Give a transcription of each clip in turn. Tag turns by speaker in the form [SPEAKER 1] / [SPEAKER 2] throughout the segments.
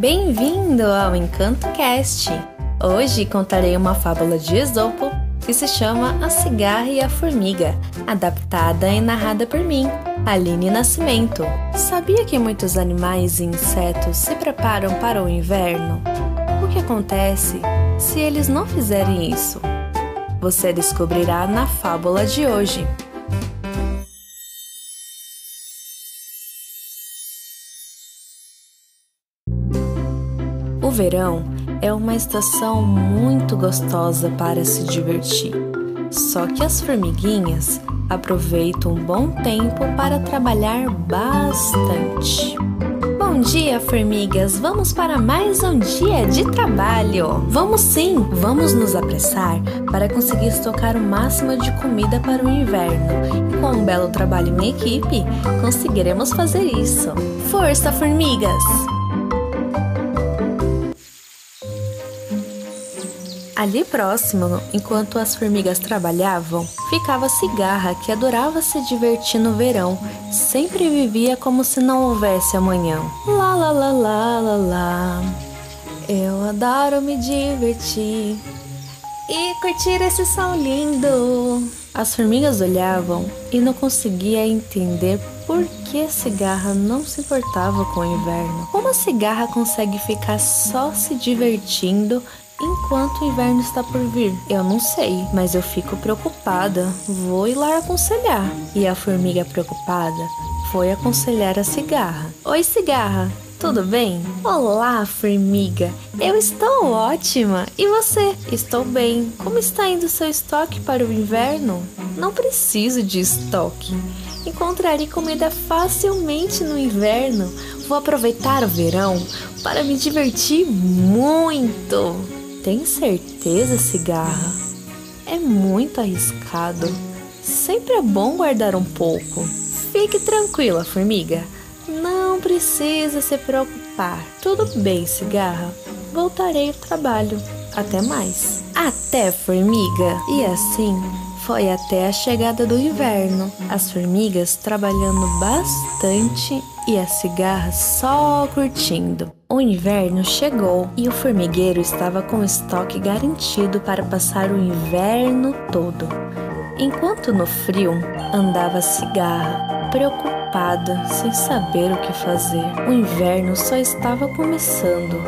[SPEAKER 1] Bem-vindo ao Encanto Cast! Hoje contarei uma fábula de Esopo que se chama A Cigarra e a Formiga, adaptada e narrada por mim, Aline Nascimento. Sabia que muitos animais e insetos se preparam para o inverno? O que acontece se eles não fizerem isso? Você descobrirá na fábula de hoje. O verão é uma estação muito gostosa para se divertir. Só que as formiguinhas aproveitam um bom tempo para trabalhar bastante. Bom dia, formigas! Vamos para mais um dia de trabalho! Vamos sim! Vamos nos apressar para conseguir estocar o máximo de comida para o inverno. E com um belo trabalho em equipe, conseguiremos fazer isso. Força, formigas! Ali próximo, enquanto as formigas trabalhavam, ficava cigarra que adorava se divertir no verão. Sempre vivia como se não houvesse amanhã. Lá lá lá lá lá lá. Eu adoro me divertir e curtir esse sol lindo. As formigas olhavam e não conseguia entender por que a cigarra não se importava com o inverno. Como a cigarra consegue ficar só se divertindo enquanto o inverno está por vir. Eu não sei, mas eu fico preocupada. Vou ir lá aconselhar. E a formiga preocupada foi aconselhar a cigarra. Oi, cigarra. Tudo bem? Olá, formiga. Eu estou ótima. E você? Estou bem. Como está indo seu estoque para o inverno? Não preciso de estoque. Encontrarei comida facilmente no inverno. Vou aproveitar o verão para me divertir muito. Tem certeza, cigarra? É muito arriscado. Sempre é bom guardar um pouco. Fique tranquila, formiga. Não precisa se preocupar. Tudo bem, cigarra. Voltarei ao trabalho. Até mais. Até, formiga. E assim foi até a chegada do inverno. As formigas trabalhando bastante e a cigarra só curtindo. O inverno chegou e o formigueiro estava com estoque garantido para passar o inverno todo. Enquanto no frio andava cigarra, preocupada, sem saber o que fazer. O inverno só estava começando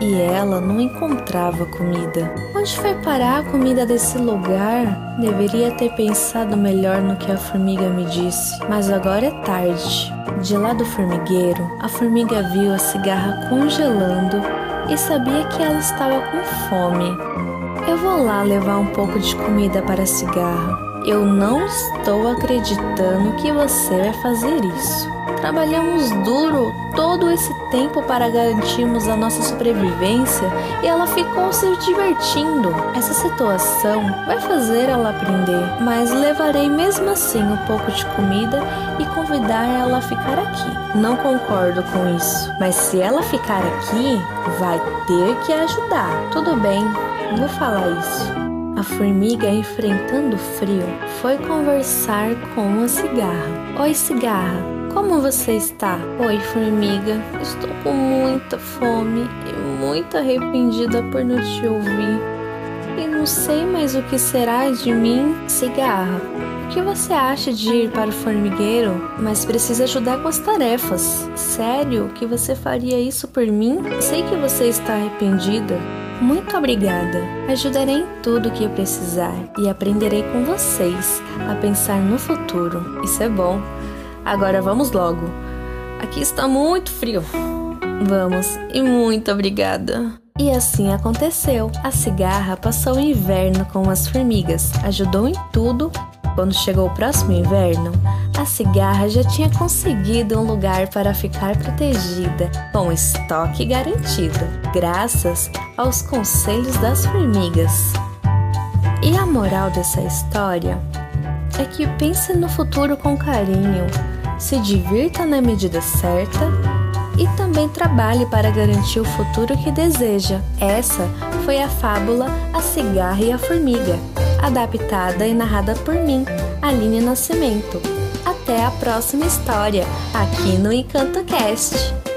[SPEAKER 1] e ela não encontrava comida. Onde foi parar a comida desse lugar? Deveria ter pensado melhor no que a formiga me disse, mas agora é tarde. De lá do formigueiro, a formiga viu a cigarra congelando e sabia que ela estava com fome. Eu vou lá levar um pouco de comida para a cigarra. Eu não estou acreditando que você vai fazer isso. Trabalhamos duro todo esse tempo para garantirmos a nossa sobrevivência e ela ficou se divertindo. Essa situação vai fazer ela aprender, mas levarei mesmo assim um pouco de comida e convidar ela a ficar aqui. Não concordo com isso, mas se ela ficar aqui, vai ter que ajudar. Tudo bem, vou falar isso. A formiga, enfrentando o frio, foi conversar com a cigarra. Oi, cigarra, como você está? Oi, formiga. Estou com muita fome e muito arrependida por não te ouvir. E não sei mais o que será de mim, cigarra. O que você acha de ir para o formigueiro, mas precisa ajudar com as tarefas? Sério que você faria isso por mim? Sei que você está arrependida. Muito obrigada. Ajudarei em tudo que eu precisar e aprenderei com vocês a pensar no futuro. Isso é bom. Agora vamos logo. Aqui está muito frio. Vamos e muito obrigada. E assim aconteceu. A cigarra passou o inverno com as formigas, ajudou em tudo. Quando chegou o próximo inverno, a cigarra já tinha conseguido um lugar para ficar protegida, com estoque garantido, graças aos conselhos das formigas. E a moral dessa história é que pense no futuro com carinho se divirta na medida certa e também trabalhe para garantir o futuro que deseja. Essa foi a fábula A Cigarra e a Formiga, adaptada e narrada por mim, Aline Nascimento. Até a próxima história, aqui no Encanto Cast.